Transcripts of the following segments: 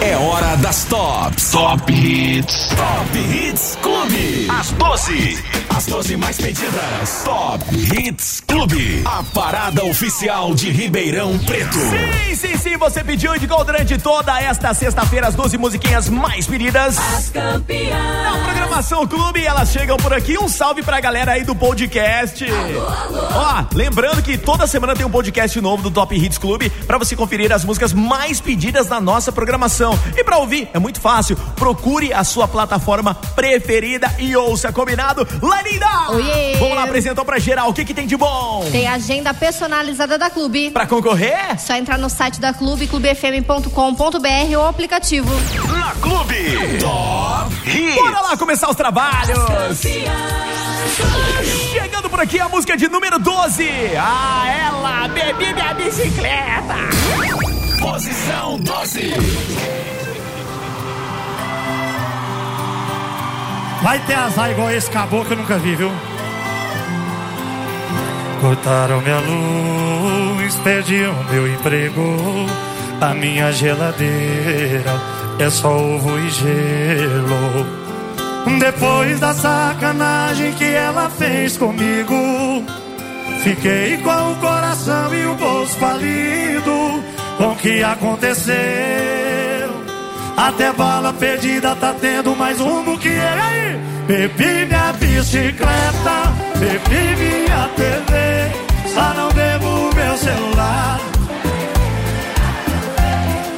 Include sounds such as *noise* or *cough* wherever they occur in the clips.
É hora das tops. Top Hits. Top Hits Clube. Às 12. As 12 mais pedidas. Top Hits Clube. A parada oficial de Ribeirão Preto. Sim, sim, sim, você pediu e ficou durante toda esta sexta-feira as 12 musiquinhas mais pedidas. As campeãs. Na programação Clube, elas chegam por aqui. Um salve pra galera aí do podcast. Ó, lembrando que toda semana tem um podcast novo do Top Hits Clube pra você conferir as músicas mais pedidas na nossa programação. E pra ouvir, é muito fácil. Procure a sua plataforma preferida e ouça, combinado? Laninda! Oiê! Vamos lá, apresentar pra geral o que, que tem de bom. Tem agenda personalizada da Clube. Pra concorrer? Só entrar no site da Clube, clubefm.com.br ou aplicativo. Na Clube. Top Hits. Bora lá começar os trabalhos! Chegando por aqui a música de número 12. Ah, ela, bebi minha bicicleta. Posição 12. Vai ter azar igual esse caboclo que eu nunca vi, viu? Cortaram minha luz, perdi o meu emprego. A minha geladeira é só ovo e gelo. Depois da sacanagem que ela fez comigo, fiquei com o coração e o bolso falido. Com o que aconteceu? Até bala perdida tá tendo mais um que ele aí. Bebi minha bicicleta, bebi minha TV, só não bebo meu celular.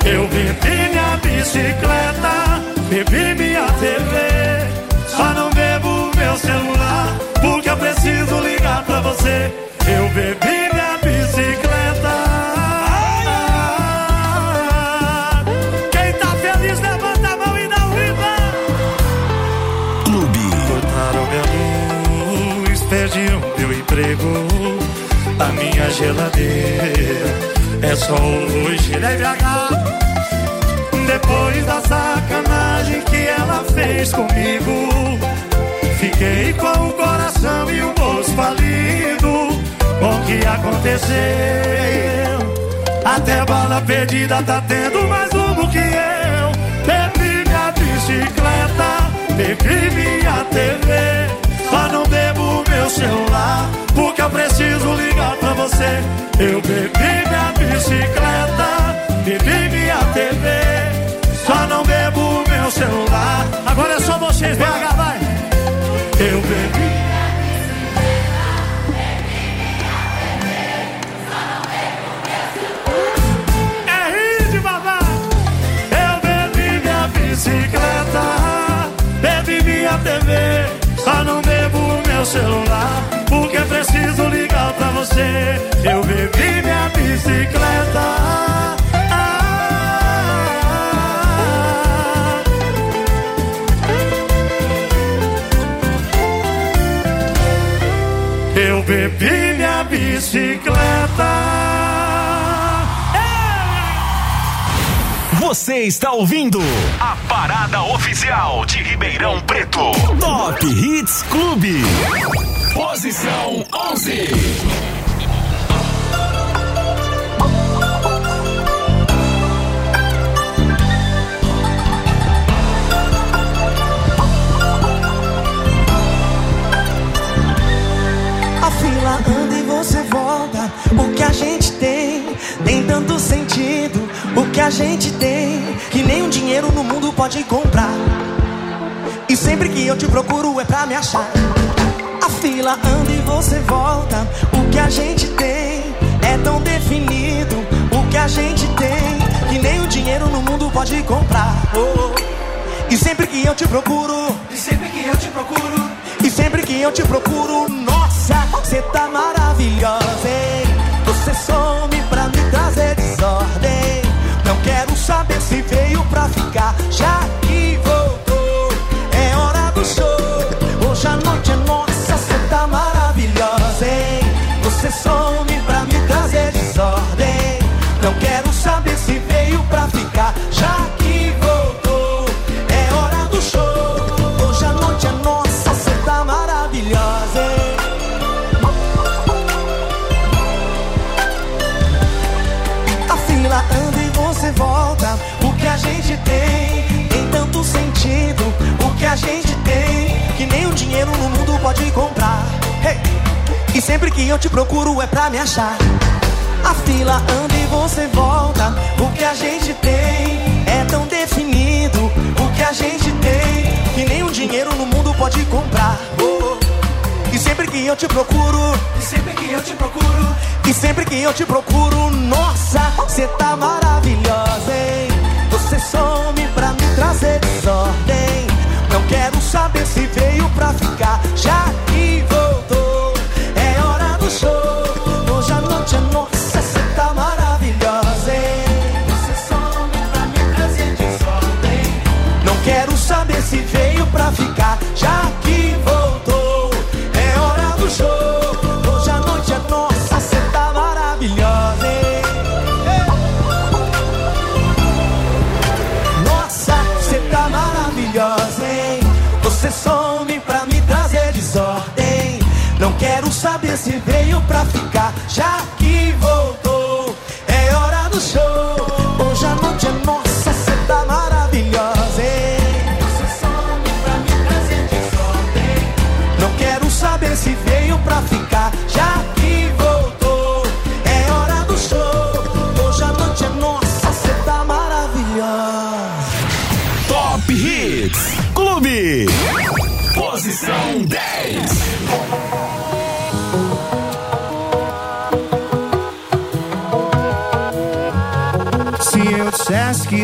Eu bebi minha bicicleta, bebi minha TV, só não bebo meu celular, porque eu preciso ligar pra você. Eu bebi geladeira é só hoje. BH. Depois da sacanagem que ela fez comigo, fiquei com o coração e o bolso falido. Com o que aconteceu? Até bala perdida tá tendo mais um do que eu. Bebi minha bicicleta, bebi minha TV. Não bebo meu celular, porque eu preciso ligar pra você. Eu bebi minha bicicleta, bebi minha TV. Só não bebo meu celular. Agora é só vocês, BH, vai. Eu bebi. É bicicleta, bebi minha TV. Só não meu celular, porque preciso ligar pra você. Eu bebi minha bicicleta. Eu bebi minha bicicleta. Você está ouvindo A parada oficial de Ribeirão Preto. Top Hits Clube. Posição 11. A fila anda e você volta. O que a gente tem tem tanto sentido. O que a gente tem que nenhum dinheiro no mundo pode comprar. E sempre que eu te procuro é pra me achar. A fila anda e você volta. O que a gente tem é tão definido. O que a gente tem que nem o dinheiro no mundo pode comprar. Oh, oh. E sempre que eu te procuro, e sempre que eu te procuro, e sempre que eu te procuro, nossa, você tá maravilhosa, hein? Você some pra me trazer saber se veio pra ficar, já sempre que eu te procuro é pra me achar. A fila anda e você volta. O que a gente tem é tão definido. O que a gente tem que o dinheiro no mundo pode comprar. Oh. E sempre que eu te procuro, e sempre que eu te procuro, e sempre que eu te procuro, nossa, você tá maravilhosa, hein? Você some pra me trazer desordem. Não quero saber se veio pra ficar, já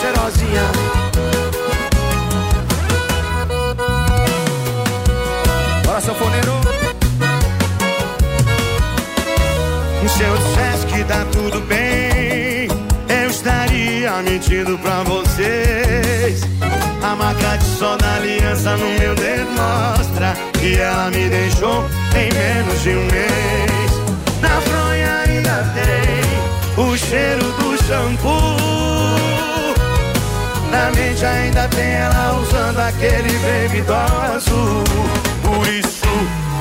Cheirosinha. Bora, sanfoneiro. Se eu dissesse que tá tudo bem, eu estaria mentindo pra vocês. A marca de sol da aliança no meu dedo mostra que ela me deixou em menos de um mês. Na fronha ainda tem o cheiro do shampoo. Na mente ainda tem ela usando aquele baby doll azul. Por isso,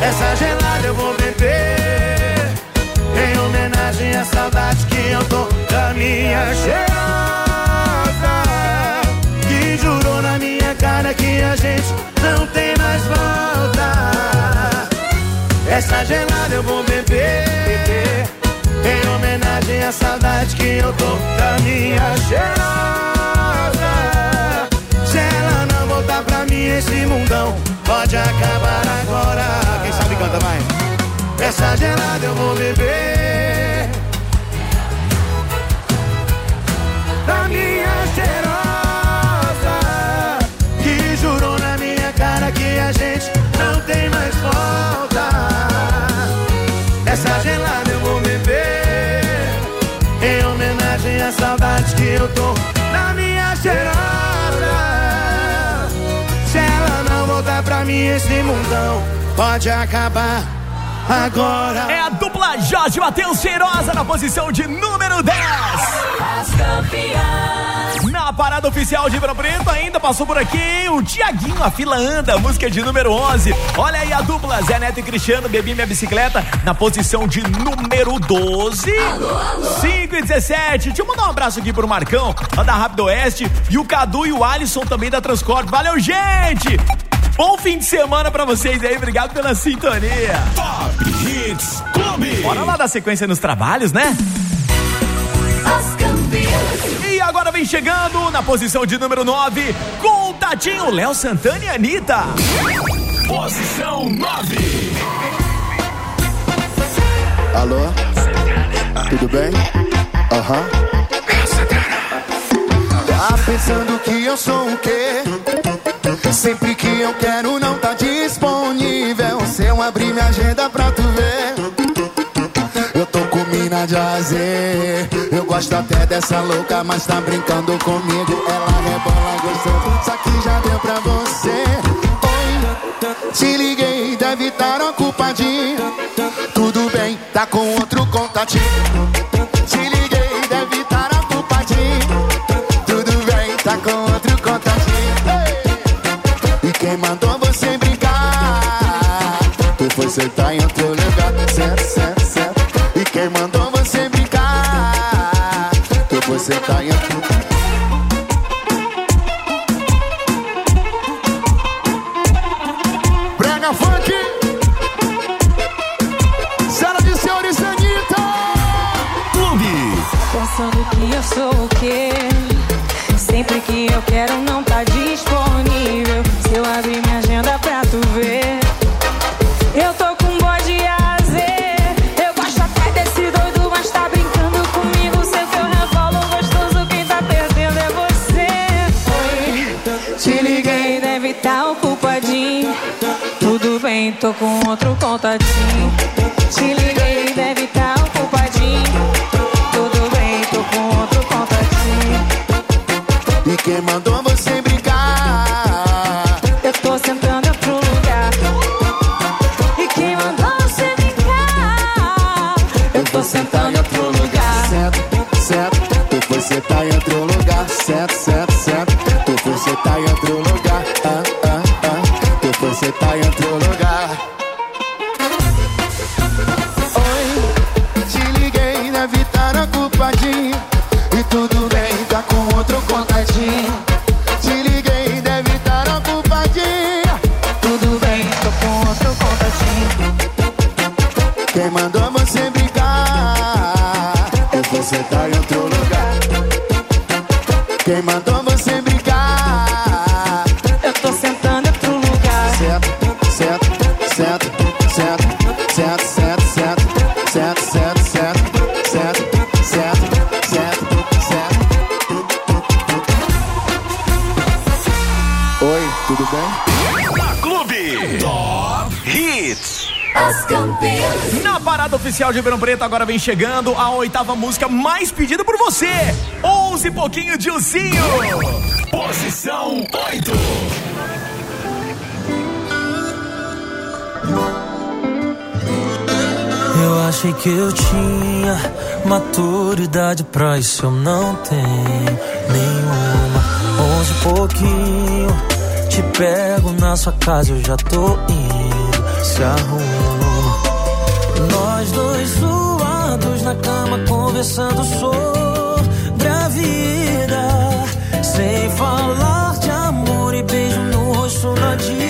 essa gelada eu vou beber. Em homenagem à saudade que eu tô da minha cheirosa. Que jurou na minha cara que a gente não tem mais volta. Essa gelada eu vou beber. Em homenagem à saudade que eu tô da minha cheirosa. Esse mundão pode acabar agora. Quem sabe canta, vai. Essa gelada eu vou beber. Da minha cheirosa. Que jurou na minha cara que a gente não tem mais volta. Essa gelada eu vou beber. Em homenagem à saudade que eu tô mim, esse mundão pode acabar agora. É a dupla Jorge Matheus Cheirosa na posição de número 10. Na parada oficial de Ribeirão Preto ainda passou por aqui o Tiaguinho, a fila anda, música de número 11. Olha aí a dupla Zé Neto e Cristiano, Bebi Minha Bicicleta, na posição de número 12. 5 e 17. Deixa eu mandar um abraço aqui pro Marcão, lá da Rápido Oeste, e o Cadu e o Alisson também da Transcorp. Valeu, gente! Bom fim de semana para vocês aí, obrigado pela sintonia. Top Hits Clube. Bora lá dar sequência nos trabalhos, né? E agora vem chegando na posição de número 9, Contatinho, Léo Santana e Anitta. Posição 9. Alô? Tudo bem? Aham. Uhum. Tá pensando que eu sou o quê? Sempre que eu quero não tá disponível. Se eu abrir minha agenda pra tu ver. Eu tô com mina de azer Eu gosto até dessa louca, mas tá brincando comigo. Ela rebola gostoso, só que já deu pra você. Oi, te liguei, deve estar ocupadinho. Tudo bem, tá com outro contatinho. Você tá em outro lugar, senta, senta. Ribeirão Preto, agora vem chegando a oitava música mais pedida por você. Onze pouquinho de ursinho. Posição 8. Eu achei que eu tinha maturidade pra isso, eu não tenho nenhuma. Onze pouquinho, te pego na sua casa, eu já tô indo. Se arruma nós dois suados na cama conversando sobre a vida, sem falar de amor e beijo no rosto na despedida.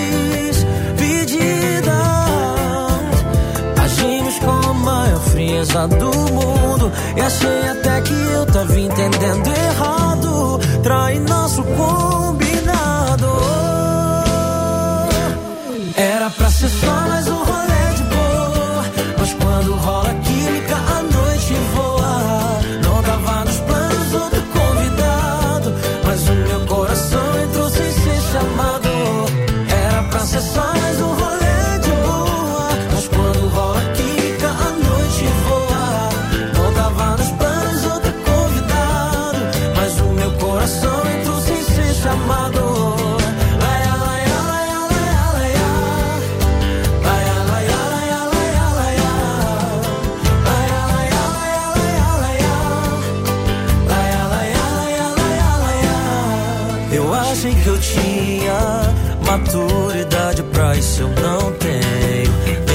Agimos com a maior frieza do mundo e achei até que eu tava entendendo errado, trai nosso combinado. Era pra ser só mais um quando rola química, a noite vou. que eu tinha, maturidade pra isso eu não tenho.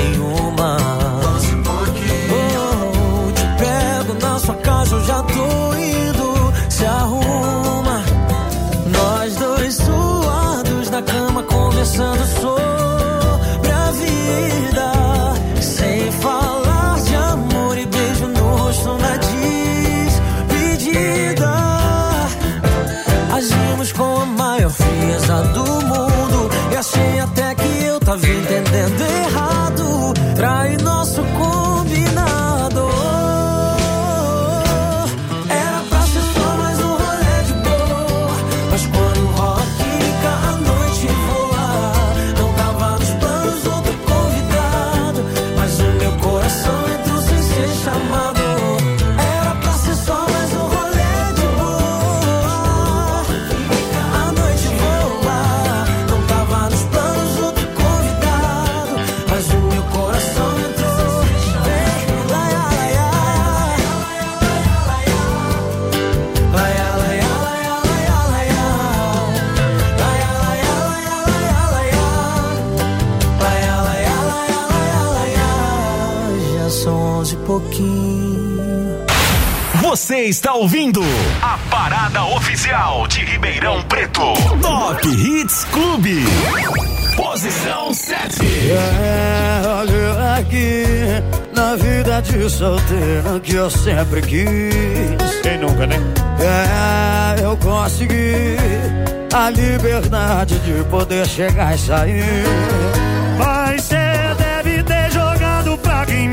Você está ouvindo A parada oficial de Ribeirão Preto. Top Hits Clube. Posição 7. É, olha aqui, na vida de solteiro que eu sempre quis. Quem nunca, né? É, eu consegui a liberdade de poder chegar e sair. Mas cê deve ter jogado praga em mim.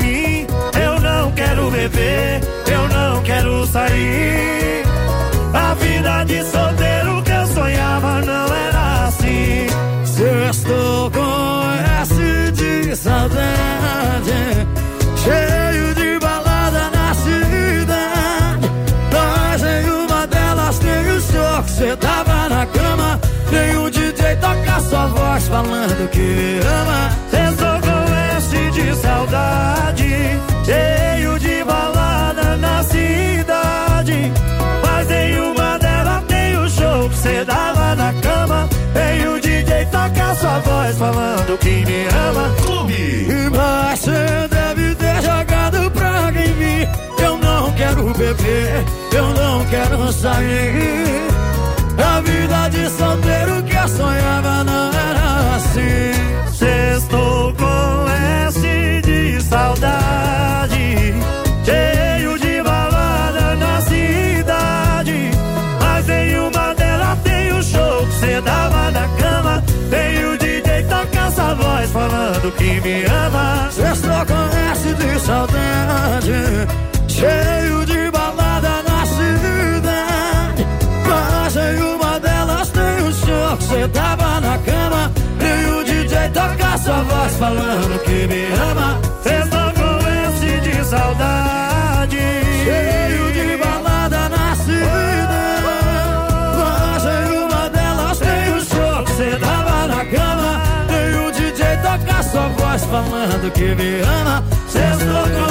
Eu não quero beber, eu não quero sair. A vida de solteiro que eu sonhava não era assim. Sextou com S de saudade, cheio de balada na cidade. Mas em uma delas tem o show que cê tava na cama. O DJ toca sua voz falando que ama. S de saudade, cheio de balada na cidade. Mas em uma delas tem o show que cê dava na cama. Tem o DJ toca sua voz falando que me ama. Clube. Mas cê deve ter jogado praga em mim. Eu não quero beber, eu não quero sair. A vida de solteiro que eu sonhava não era assim. Falando que me ama. Sextou com S de saudade, cheio de balada na cidade. Mas em uma delas tem o show que cê tava na cama. E o DJ toca sua voz falando que me ama. Falando que me ama. Sextou com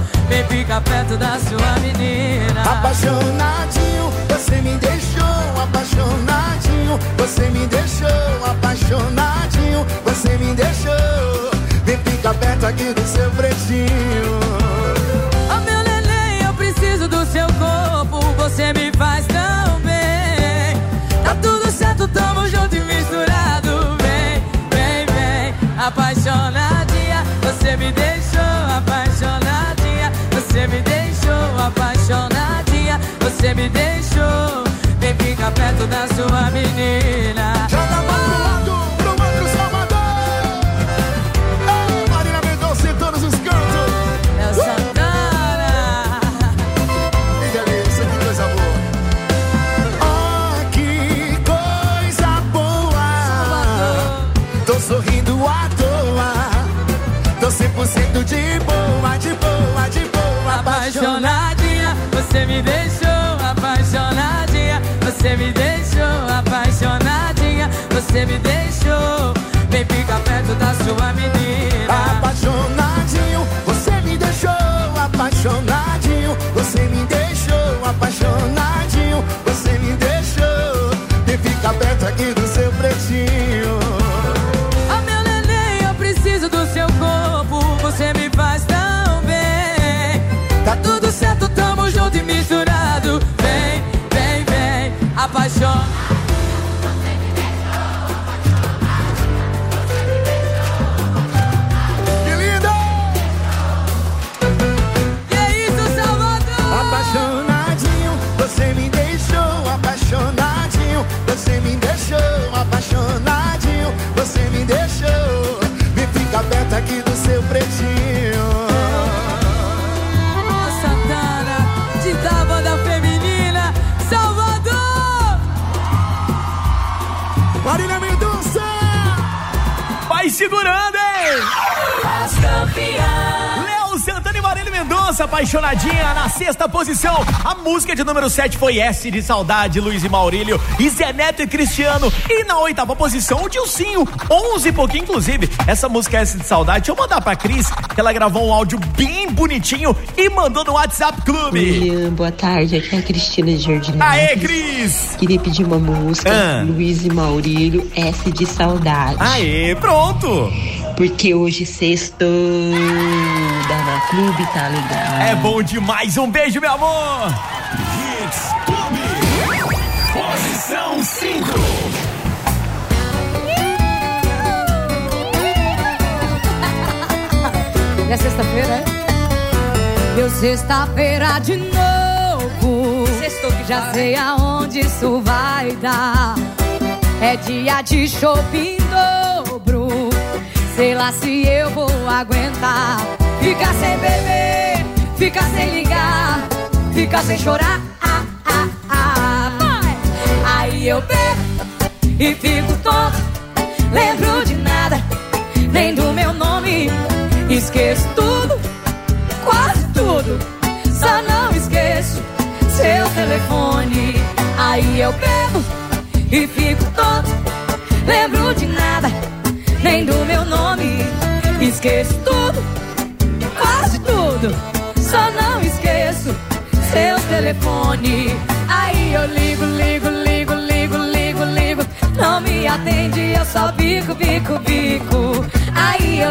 Vem ficar perto da sua menina. Apaixonadinho, você me deixou apaixonadinho. Você me deixou apaixonadinho. Você me deixou. Vem ficar perto aqui do seu pretinho. Oh meu neném, eu preciso do seu corpo. Você me faz tão bem. Tá tudo certo, tamo junto e misturado. Vem, vem, vem. Apaixonadinha, você me deixou apaixonadinha. Você me deixou. Vem ficar perto da sua menina. Você me deixou apaixonadinha. Você me deixou apaixonadinha. Você me deixou. Vem ficar perto da sua menina. Apaixonadinho, você me deixou apaixonadinho. Você me deixou apaixonadinho. Apaixonadinha na sexta posição. A música de número 7 foi S de Saudade, Luiz e Maurílio, e Zé Neto e Cristiano. E na oitava posição, o Dilcinho, 11 e pouquinho, inclusive. Essa música S de Saudade, deixa eu mandar pra Cris, que ela gravou um áudio bem bonitinho e mandou no WhatsApp Clube. William, boa tarde. Aqui é a Cristina de Jardim. Aê, Cris! Queria pedir uma música, Ah. Luiz e Maurílio, S de Saudade. Aê, pronto! Porque hoje sextou, Dana Clube tá legal. É bom demais, um beijo, meu amor! Hits Clube. Posição 5. *laughs* É sexta-feira, é? Deu sexta-feira de novo. Sextou que já sei aonde isso vai dar. É dia de shopping dobro. Sei lá se eu vou aguentar. Ficar sem beber, ficar sem ligar, ficar sem chorar. Ah, ah, ah. Aí eu bebo e fico tonto. Lembro de nada, nem do meu nome. Esqueço tudo, quase tudo. Só não esqueço seu telefone. Aí eu bebo e fico tonto. Lembro de nada, nem do meu nome. Esqueço tudo, tudo. Só não esqueço seu telefone. Aí eu ligo, ligo, ligo, ligo, ligo, ligo. Não me atende, eu só bico, bico, bico. Aí eu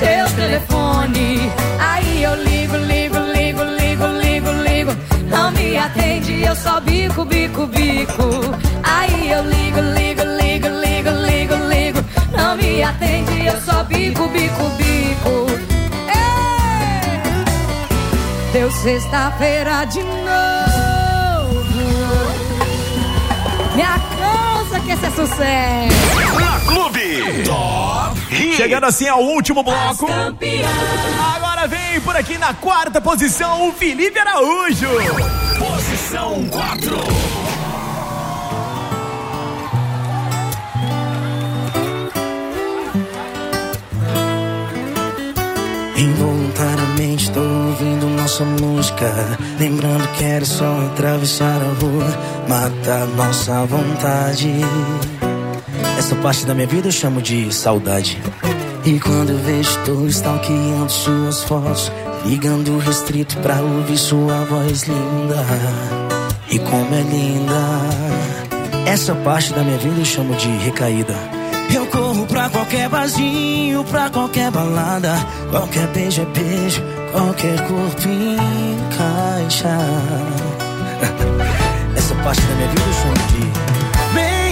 seu telefone. Aí eu ligo, ligo, ligo, ligo, ligo, ligo. Não me atende, eu só bico, bico, bico. Aí eu ligo, ligo, ligo, ligo, ligo, ligo. Não me atende, eu só bico, bico, bico. Ei! Deu sexta-feira de novo. Me alcança que esse é sucesso. Na Clube. Top Hits. Chegando assim ao último bloco. Agora vem por aqui na quarta posição o Felipe Araújo. Posição 4. Involuntariamente tô ouvindo nossa música Lembrando que era só atravessar a rua Matar nossa vontade Essa parte da minha vida eu chamo de saudade E quando eu vejo tô stalkeando suas fotos Ligando o restrito pra ouvir sua voz linda E como é linda Essa parte da minha vida eu chamo de recaída eu corro pra qualquer barzinho, pra qualquer balada. Qualquer beijo é beijo, qualquer corpo encaixa. *laughs* Essa parte da minha vida eu chamo de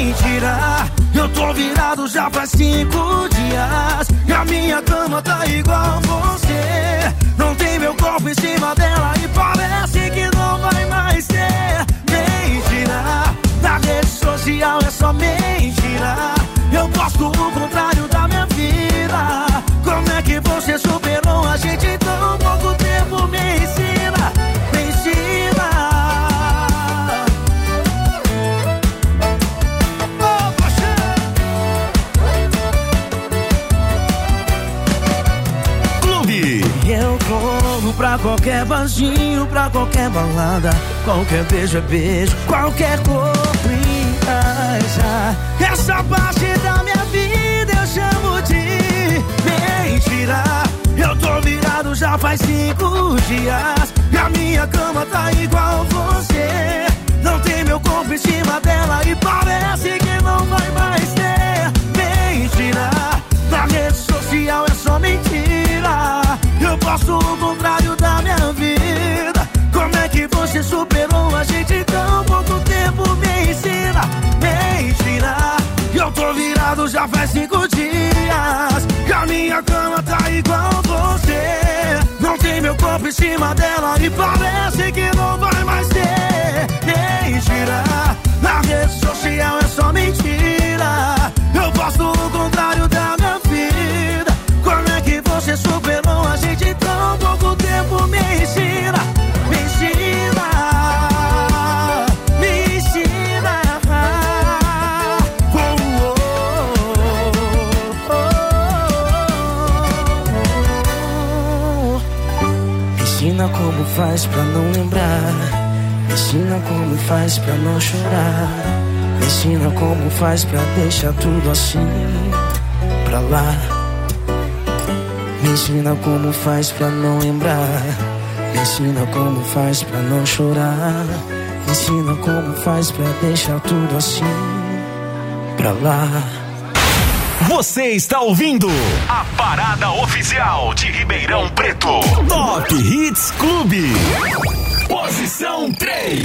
mentira. Eu tô virado já faz cinco dias. E a minha cama tá igual você. Não tem meu corpo em cima dela e parece que não vai mais ter. Mentira, na rede social é só mentira. Eu gosto o contrário da minha vida. Como é que você superou a gente em tão pouco Qualquer barzinho, pra qualquer balada Qualquer beijo é beijo, qualquer corpo encaixa Essa parte da minha vida eu chamo de mentira. Eu tô virado já faz cinco dias. E a minha cama tá igual você. Não tem meu corpo em cima dela E parece que não vai mais ter Mentira. Na rede social é só mentira Eu posto o contrário da minha vida. Como é que você superou a gente? Em tão pouco tempo? Me ensina Mentira Eu tô virado já faz cinco dias. E a minha cama tá igual você. Não tem meu corpo em cima dela E parece que não vai mais ter. Mentira Na rede social é só mentira. Eu posto superou a gente tão pouco tempo? Me ensina, me ensina Me ensina Oh, oh, oh. Ensina como faz pra não lembrar ensina como faz pra não chorar ensina como faz pra deixar tudo assim Pra lá ensina como faz pra não lembrar Me ensina como faz pra não chorar Me ensina como faz pra deixar tudo assim Pra lá Você está ouvindo a parada oficial de Ribeirão Preto. Top Hits Clube. Posição 3.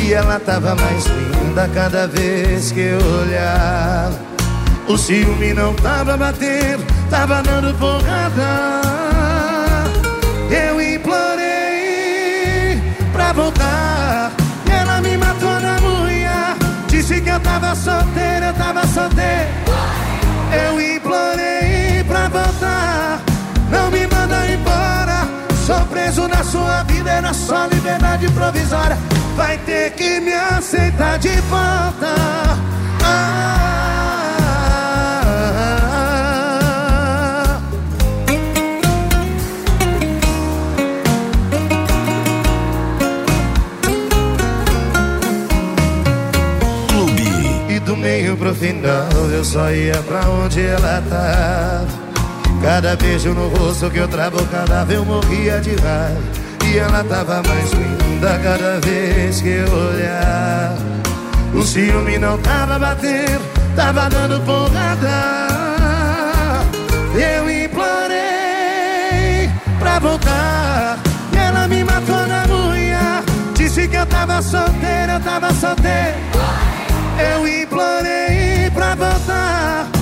E ela tava mais linda cada vez que eu olhava. O ciúme não tava batendo, tava dando porrada. Eu implorei pra voltar. E ela me matou na unha. Disse que eu tava solteiro, eu tava solteiro. Eu implorei pra voltar. Preso na sua vida, era só liberdade provisória. Vai ter que me aceitar de volta. Ah, Clube. E do meio pro final eu só ia pra onde ela tava. Cada beijo no rosto que eu travo, cada vez eu morria de raiva. E ela tava mais linda cada vez que eu olhava. O ciúme não tava batendo, tava dando porrada. Eu implorei pra voltar. E ela me matou na unha. Disse que eu tava solteiro, eu tava solteiro. Eu implorei pra voltar.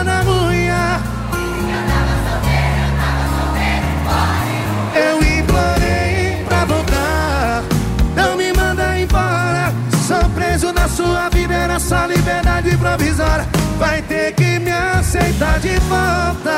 sua vida, era só liberdade provisória. Vai ter que me aceitar de volta.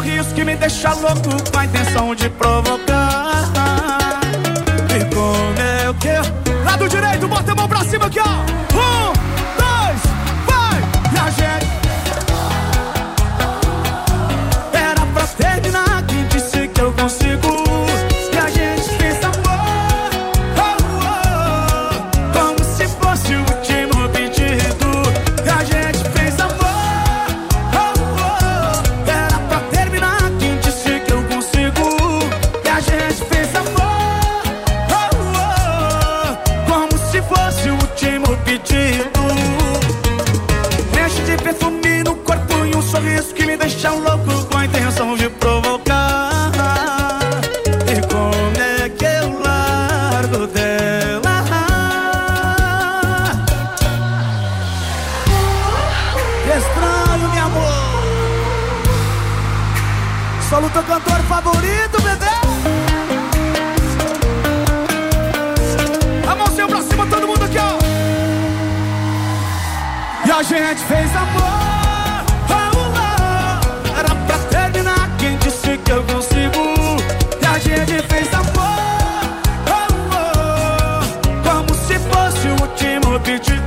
Sorriso que me deixa louco com a intenção de provocar. Solo teu cantor favorito, bebê. A mãozinha pra cima, todo mundo aqui, ó. E a gente fez amor. Oh, oh. Era pra terminar, quem disse que eu consigo? E a gente fez amor. Oh. Como se fosse o último pedido.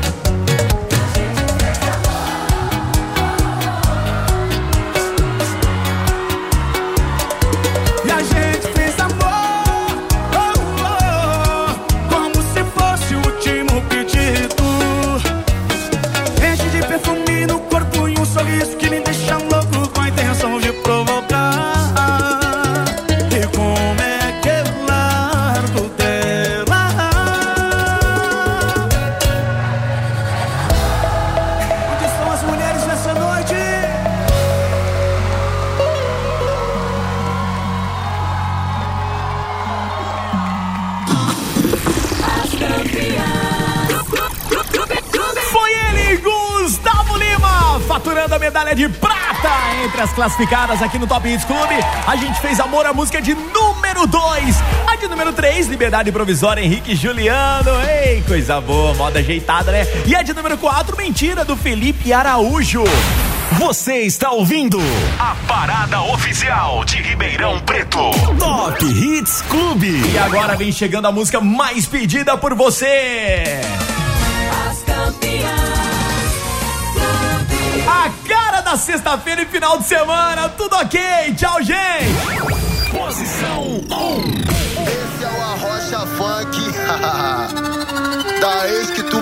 Faturando a medalha de prata entre as classificadas aqui no Top Hits Clube. A gente fez amor a música de número 2. A de número 3, Liberdade Provisória, Henrique Juliano. Ei, coisa boa, moda ajeitada, né? E a de número 4, Mentira, do Felipe Araújo. Você está ouvindo a parada oficial de Ribeirão Preto. Top Hits Clube. E agora vem chegando a música mais pedida por você. A sexta-feira e final de semana, tudo ok? Tchau, gente! Posição 1. Esse é o Arrocha Funk *laughs* da ex que tu